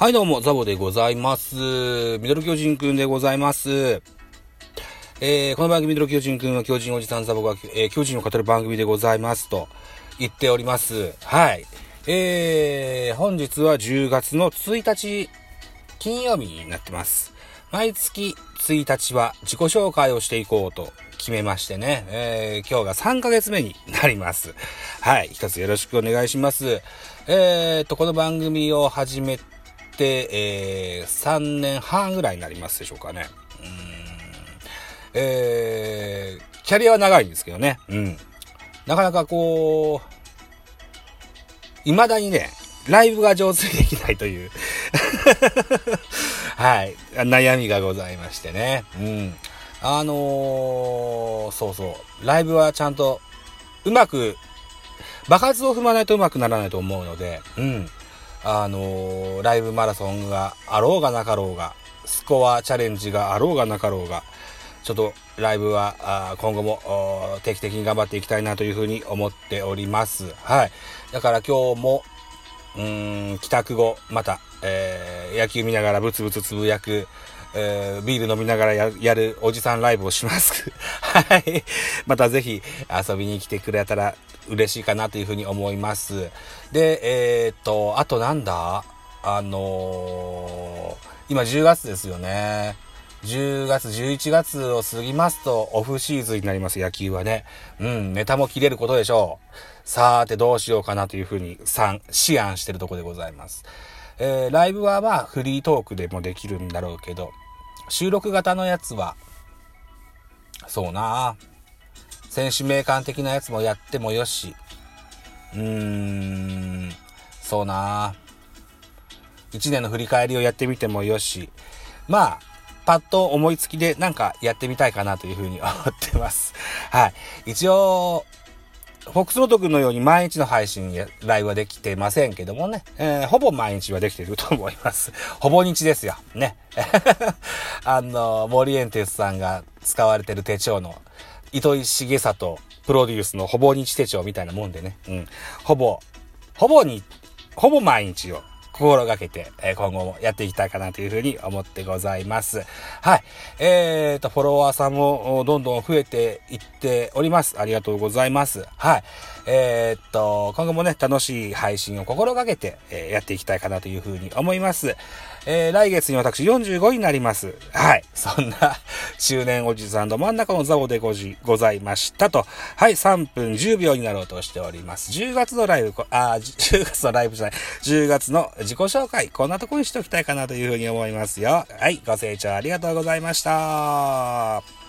はい、どうも、ザボでございます。ミドル巨人くんでございます。えー、この番組、ミドル巨人くんは巨人おじさんザボが、えー巨人を語る番組でございますと言っております。はい。えー、本日は10月の1日、金曜日になってます。毎月1日は自己紹介をしていこうと決めましてね、えー今日が3ヶ月目になります。はい、一つよろしくお願いします。えーと、この番組を始めて、えー3年半ぐらいになりますでしょうかね。うんえーキャリアは長いんですけどね。うん。なかなかこう、未だにね、ライブが上手にできないという、はい、悩みがございましてね。うん。あのーそうそう、ライブはちゃんと、うまく、爆発を踏まないとうまくならないと思うので、うん。あのライブマラソンがあろうがなかろうが、スコアチャレンジがあろうがなかろうが、ちょっとライブは今後も定期的に頑張っていきたいなというふうに思っております。はい。だから今日も、うん、帰宅後、また、えー野球見ながらブツブツつぶやく、えービール飲みながらややるおじさんライブをします。はい。またぜひ遊びに来てくれたら嬉しいかなというふうに思います。で、えーっと、あとなんだ？あのー今10月ですよね。10月、11月を過ぎますとオフシーズンになります、野球はね。うん、ネタも切れることでしょう。さーてどうしようかなというふうに、さ思案してるとこでございます。えーライブはまあフリートークでもできるんだろうけど、収録型のやつは、そうな。選手名鑑的なやつもやってもよし、うーん、そうな。一年の振り返りをやってみてもよし、まあ、パッと思いつきでなんかやってみたいかなというふうに思ってます。はい。一応、フォックスロート君のように毎日の配信やライブはできてませんけどもね、えーほぼ毎日はできていると思います。ほぼ日ですよ。ね。あの、森エンテスさんが使われてる手帳の、糸井重里プロデュースのほぼ日手帳みたいなもんでね。うん。ほぼ、ほぼに、ほぼ毎日を心がけて、え今後もやっていきたいかなというふうに思ってございます。はい。えーと、フォロワーさんもどんどん増えていっております。ありがとうございます。はい。えーと、今後もね、楽しい配信を心がけて、えやっていきたいかなというふうに思います。えー来月に私45位になります。はい。そんな中年おじさんど真ん中のザボでごじございましたと。はい。3分10秒になろうとしております。10月のライブ、こあ、10 月のライブじゃない。10月の自己紹介、こんなとこにしておきたいかなというふうに思いますよ。はい。ご清聴ありがとうございました。